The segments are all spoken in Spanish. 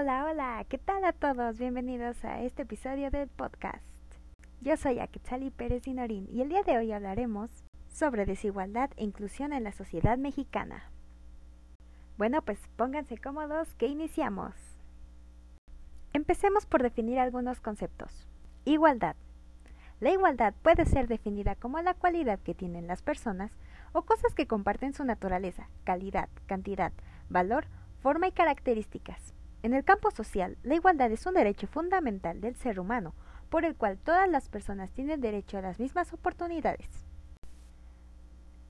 Hola, hola, ¿qué tal a todos? Bienvenidos a este episodio del podcast. Yo soy Aquetzali Pérez Dinorín y el día de hoy hablaremos sobre desigualdad e inclusión en la sociedad mexicana. Bueno, pues pónganse cómodos que iniciamos. Empecemos por definir algunos conceptos. Igualdad. La igualdad puede ser definida como la cualidad que tienen las personas o cosas que comparten su naturaleza, calidad, cantidad, valor, forma y características. En el campo social, la igualdad es un derecho fundamental del ser humano, por el cual todas las personas tienen derecho a las mismas oportunidades.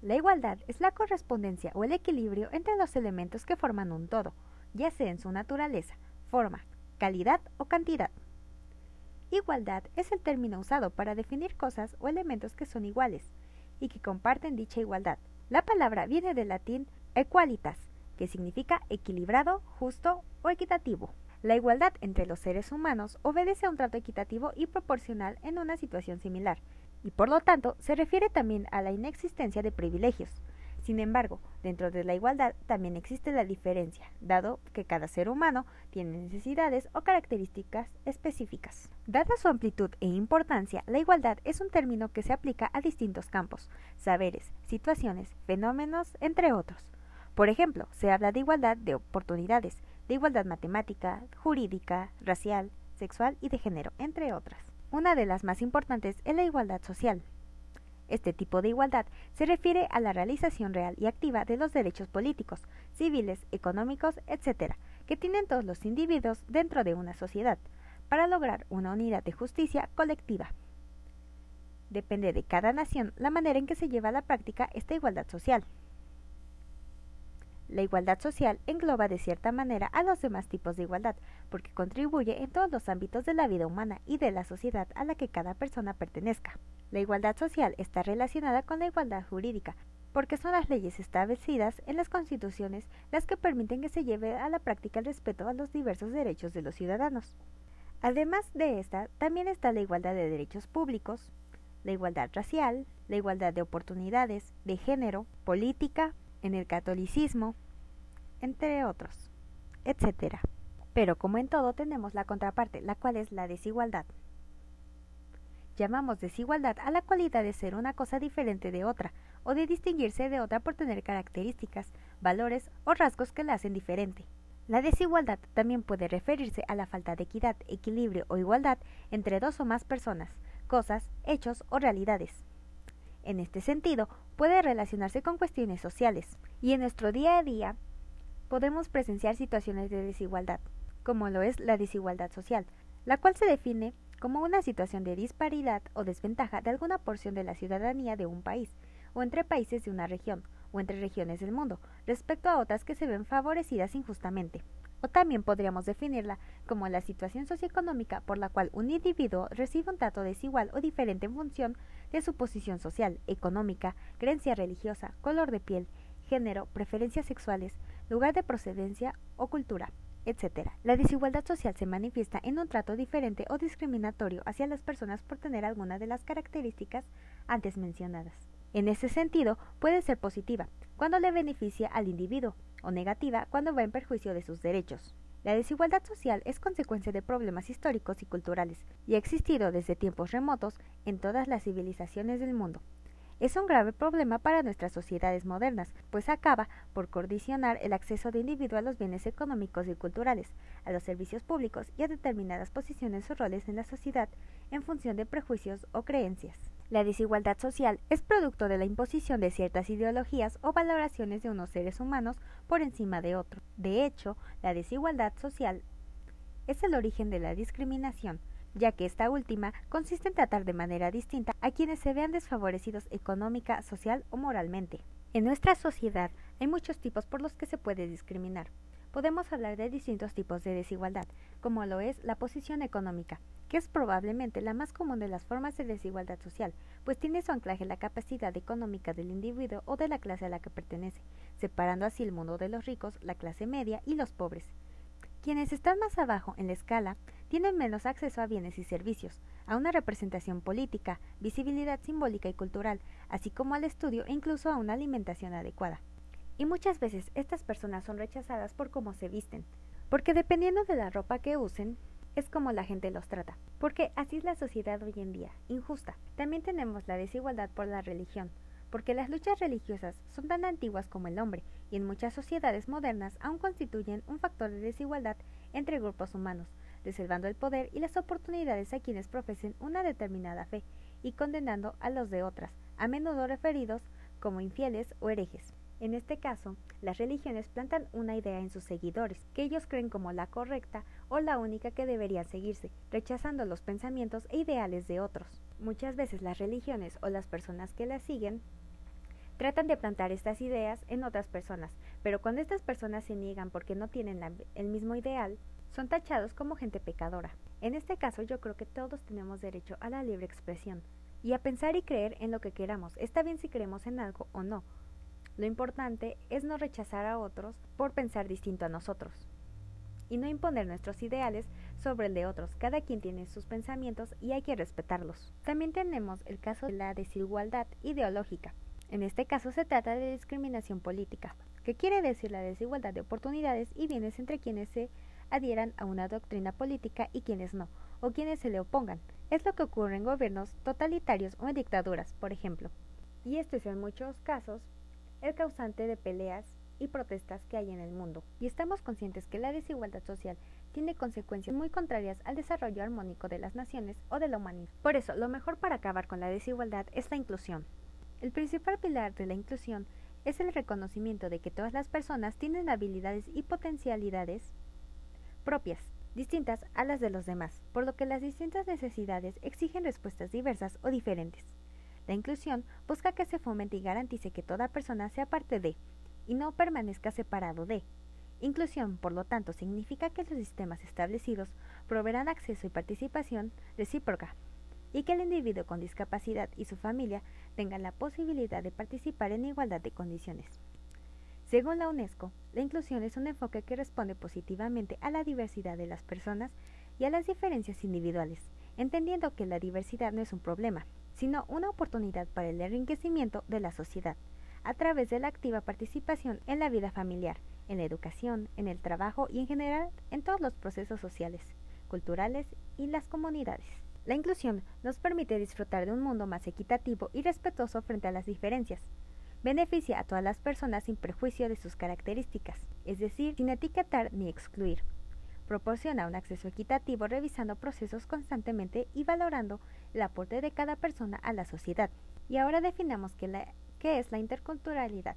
La igualdad es la correspondencia o el equilibrio entre los elementos que forman un todo, ya sea en su naturaleza, forma, calidad o cantidad. Igualdad es el término usado para definir cosas o elementos que son iguales y que comparten dicha igualdad. La palabra viene del latín equalitas, que significa equilibrado, justo o equitativo. La igualdad entre los seres humanos obedece a un trato equitativo y proporcional en una situación similar, y por lo tanto se refiere también a la inexistencia de privilegios, sin embargo, dentro de la igualdad también existe la diferencia, dado que cada ser humano tiene necesidades o características específicas. Dada su amplitud e importancia, la igualdad es un término que se aplica a distintos campos, saberes, situaciones, fenómenos, entre otros. Por ejemplo, se habla de igualdad de oportunidades, de igualdad matemática, jurídica, racial, sexual y de género, entre otras. Una de las más importantes es la igualdad social, este tipo de igualdad se refiere a la realización real y activa de los derechos políticos, civiles, económicos, etc., que tienen todos los individuos dentro de una sociedad, para lograr una unidad de justicia colectiva. Depende de cada nación la manera en que se lleva a la práctica esta igualdad social. La igualdad social engloba de cierta manera a los demás tipos de igualdad, porque contribuye en todos los ámbitos de la vida humana y de la sociedad a la que cada persona pertenezca. La igualdad social está relacionada con la igualdad jurídica, porque son las leyes establecidas en las constituciones las que permiten que se lleve a la práctica el respeto a los diversos derechos de los ciudadanos. Además de esta, también está la igualdad de derechos públicos, la igualdad racial, la igualdad de oportunidades, de género, política, en el catolicismo, entre otros, etc. Pero como en todo tenemos la contraparte, la cual es la desigualdad. Llamamos desigualdad a la cualidad de ser una cosa diferente de otra, o de distinguirse de otra por tener características, valores o rasgos que la hacen diferente. La desigualdad también puede referirse a la falta de equidad, equilibrio o igualdad entre dos o más personas, cosas, hechos o realidades. En este sentido, puede relacionarse con cuestiones sociales, y en nuestro día a día podemos presenciar situaciones de desigualdad, como lo es la desigualdad social, la cual se define como una situación de disparidad o desventaja de alguna porción de la ciudadanía de un país, o entre países de una región, o entre regiones del mundo, respecto a otras que se ven favorecidas injustamente. O también podríamos definirla como la situación socioeconómica por la cual un individuo recibe un trato desigual o diferente en función de su posición social, económica, creencia religiosa, color de piel, género, preferencias sexuales, lugar de procedencia o cultura, etc. La desigualdad social se manifiesta en un trato diferente o discriminatorio hacia las personas por tener alguna de las características antes mencionadas. En ese sentido, puede ser positiva, cuando le beneficia al individuo, o negativa cuando va en perjuicio de sus derechos. La desigualdad social es consecuencia de problemas históricos y culturales y ha existido desde tiempos remotos en todas las civilizaciones del mundo. Es un grave problema para nuestras sociedades modernas, pues acaba por condicionar el acceso de individuo a los bienes económicos y culturales, a los servicios públicos y a determinadas posiciones o roles en la sociedad en función de prejuicios o creencias. La desigualdad social es producto de la imposición de ciertas ideologías o valoraciones de unos seres humanos por encima de otros. De hecho, la desigualdad social es el origen de la discriminación, ya que esta última consiste en tratar de manera distinta a quienes se vean desfavorecidos económica, social o moralmente. En nuestra sociedad hay muchos tipos por los que se puede discriminar. Podemos hablar de distintos tipos de desigualdad, como lo es la posición económica, que es probablemente la más común de las formas de desigualdad social, pues tiene su anclaje en la capacidad económica del individuo o de la clase a la que pertenece, separando así el mundo de los ricos, la clase media y los pobres. Quienes están más abajo en la escala tienen menos acceso a bienes y servicios, a una representación política, visibilidad simbólica y cultural, así como al estudio e incluso a una alimentación adecuada. Y muchas veces estas personas son rechazadas por cómo se visten, Porque dependiendo de la ropa que usen, es como la gente los trata. Porque así es la sociedad hoy en día, injusta. También tenemos la desigualdad por la religión, porque las luchas religiosas son tan antiguas como el hombre y en muchas sociedades modernas aún constituyen un factor de desigualdad entre grupos humanos, reservando el poder y las oportunidades a quienes profesen una determinada fe y condenando a los de otras, a menudo referidos como infieles o herejes. En este caso, las religiones plantan una idea en sus seguidores, que ellos creen como la correcta o la única que debería seguirse, rechazando los pensamientos e ideales de otros. Muchas veces las religiones o las personas que las siguen tratan de plantar estas ideas en otras personas, pero cuando estas personas se niegan porque no tienen el mismo ideal, son tachados como gente pecadora. En este caso yo creo que todos tenemos derecho a la libre expresión y a pensar y creer en lo que queramos. Está bien si creemos en algo o no, lo importante es no rechazar a otros por pensar distinto a nosotros y no imponer nuestros ideales sobre el de otros. Cada quien tiene sus pensamientos y hay que respetarlos. También tenemos el caso de la desigualdad ideológica. En este caso se trata de discriminación política, que quiere decir la desigualdad de oportunidades y bienes entre quienes se adhieran a una doctrina política y quienes no, o quienes se le opongan. Es lo que ocurre en gobiernos totalitarios o en dictaduras, por ejemplo. Y esto es en muchos casos el causante de peleas y protestas que hay en el mundo. Y estamos conscientes que la desigualdad social tiene consecuencias muy contrarias al desarrollo armónico de las naciones o de la humanidad. Por eso, lo mejor para acabar con la desigualdad es la inclusión. El principal pilar de la inclusión es el reconocimiento de que todas las personas tienen habilidades y potencialidades propias, distintas a las de los demás, por lo que las distintas necesidades exigen respuestas diversas o diferentes. La inclusión busca que se fomente y garantice que toda persona sea parte de, y no permanezca separado de. Inclusión, por lo tanto, significa que los sistemas establecidos proveerán acceso y participación recíproca, y que el individuo con discapacidad y su familia tengan la posibilidad de participar en igualdad de condiciones. Según la UNESCO, la inclusión es un enfoque que responde positivamente a la diversidad de las personas y a las diferencias individuales, entendiendo que la diversidad no es un problema, sino una oportunidad para el enriquecimiento de la sociedad, a través de la activa participación en la vida familiar, en la educación, en el trabajo y en general en todos los procesos sociales, culturales y las comunidades. La inclusión nos permite disfrutar de un mundo más equitativo y respetuoso frente a las diferencias. Beneficia a todas las personas sin prejuicio de sus características, es decir, sin etiquetar ni excluir. Proporciona un acceso equitativo revisando procesos constantemente y valorando el aporte de cada persona a la sociedad. Y ahora definamos qué, es la interculturalidad.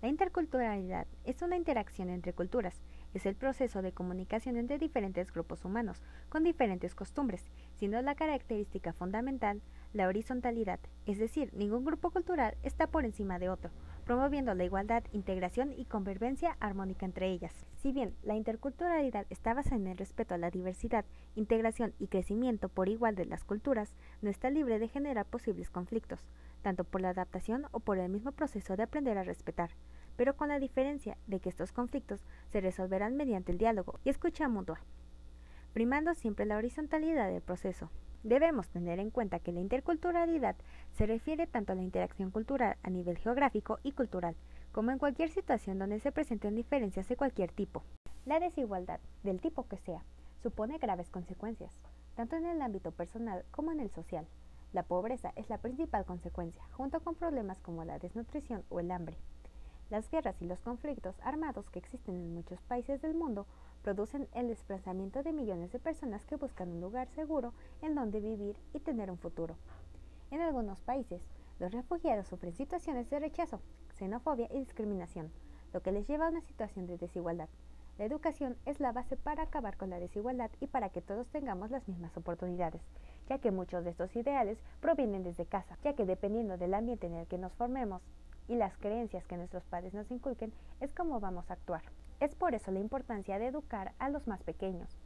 La interculturalidad es una interacción entre culturas, es el proceso de comunicación entre diferentes grupos humanos con diferentes costumbres, siendo la característica fundamental la horizontalidad, es decir, ningún grupo cultural está por encima de otro, promoviendo la igualdad, integración y convivencia armónica entre ellas. Si bien la interculturalidad está basada en el respeto a la diversidad, integración y crecimiento por igual de las culturas, no está libre de generar posibles conflictos, tanto por la adaptación o por el mismo proceso de aprender a respetar, pero con la diferencia de que estos conflictos se resolverán mediante el diálogo y escucha mutua, primando siempre la horizontalidad del proceso. Debemos tener en cuenta que la interculturalidad se refiere tanto a la interacción cultural a nivel geográfico y cultural, como en cualquier situación donde se presenten diferencias de cualquier tipo. La desigualdad, del tipo que sea, supone graves consecuencias, tanto en el ámbito personal como en el social. La pobreza es la principal consecuencia, junto con problemas como la desnutrición o el hambre. Las guerras y los conflictos armados que existen en muchos países del mundo producen el desplazamiento de millones de personas que buscan un lugar seguro en donde vivir y tener un futuro. En algunos países, los refugiados sufren situaciones de rechazo, xenofobia y discriminación, lo que les lleva a una situación de desigualdad. La educación es la base para acabar con la desigualdad y para que todos tengamos las mismas oportunidades, ya que muchos de estos ideales provienen desde casa, ya que dependiendo del ambiente en el que nos formemos y las creencias que nuestros padres nos inculquen, es como vamos a actuar. Es por eso la importancia de educar a los más pequeños,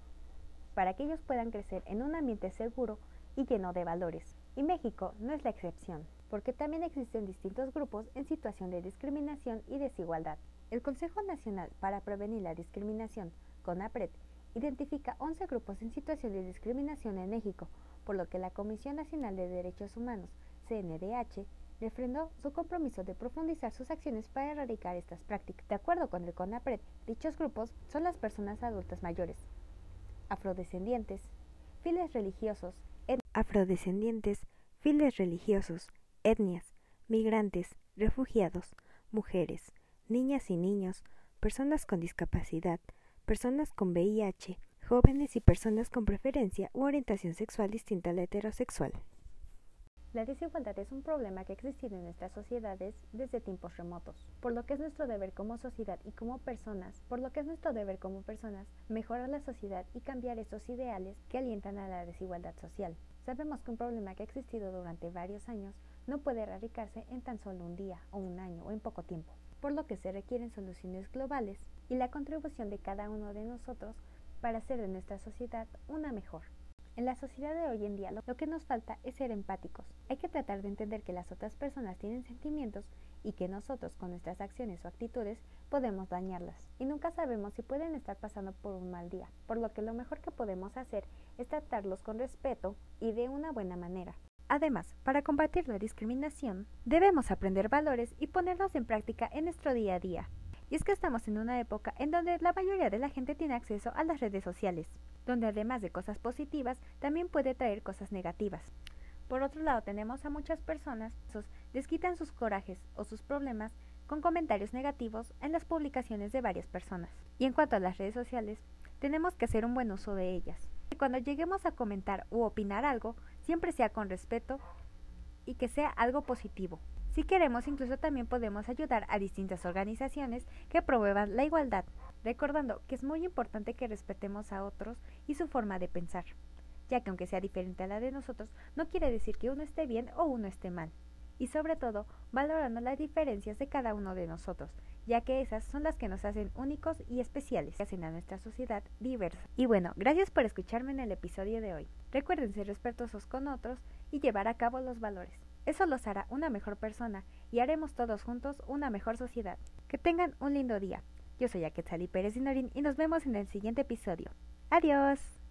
para que ellos puedan crecer en un ambiente seguro y lleno de valores. Y México no es la excepción, porque también existen distintos grupos en situación de discriminación y desigualdad. El Consejo Nacional para Prevenir la Discriminación, CONAPRED, identifica 11 grupos en situación de discriminación en México, por lo que la Comisión Nacional de Derechos Humanos, CNDH, refrendó su compromiso de profundizar sus acciones para erradicar estas prácticas. De acuerdo con el CONAPRED, dichos grupos son las personas adultas mayores, afrodescendientes, files religiosos, afrodescendientes, files religiosos, etnias, migrantes, refugiados, mujeres, niñas y niños, personas con discapacidad, personas con VIH, jóvenes y personas con preferencia u orientación sexual distinta a la heterosexual. La desigualdad es un problema que ha existido en nuestras sociedades desde tiempos remotos, por lo que es nuestro deber como sociedad y como personas, por lo que es nuestro deber como personas mejorar la sociedad y cambiar esos ideales que alientan a la desigualdad social. Sabemos que un problema que ha existido durante varios años no puede erradicarse en tan solo un día o un año o en poco tiempo, por lo que se requieren soluciones globales y la contribución de cada uno de nosotros para hacer de nuestra sociedad una mejor. En la sociedad de hoy en día lo que nos falta es ser empáticos. Hay que tratar de entender que las otras personas tienen sentimientos y que nosotros con nuestras acciones o actitudes podemos dañarlas. Y nunca sabemos si pueden estar pasando por un mal día, por lo que lo mejor que podemos hacer es tratarlos con respeto y de una buena manera. Además, para combatir la discriminación, debemos aprender valores y ponerlos en práctica en nuestro día a día. Y es que estamos en una época en donde la mayoría de la gente tiene acceso a las redes sociales, donde además de cosas positivas, también puede traer cosas negativas. Por otro lado, tenemos a muchas personas que desquitan sus corajes o sus problemas con comentarios negativos en las publicaciones de varias personas. Y en cuanto a las redes sociales, tenemos que hacer un buen uso de ellas. Y cuando lleguemos a comentar u opinar algo, siempre sea con respeto y que sea algo positivo. Si queremos, incluso también podemos ayudar a distintas organizaciones que promuevan la igualdad, recordando que es muy importante que respetemos a otros y su forma de pensar, ya que aunque sea diferente a la de nosotros, no quiere decir que uno esté bien o uno esté mal, y sobre todo valorando las diferencias de cada uno de nosotros, ya que esas son las que nos hacen únicos y especiales, que hacen a nuestra sociedad diversa. Y bueno, gracias por escucharme en el episodio de hoy. Recuerden ser respetuosos con otros y llevar a cabo los valores. Eso los hará una mejor persona y haremos todos juntos una mejor sociedad. Que tengan un lindo día. Yo soy Aquetzali Pérez Dinorín y nos vemos en el siguiente episodio. Adiós.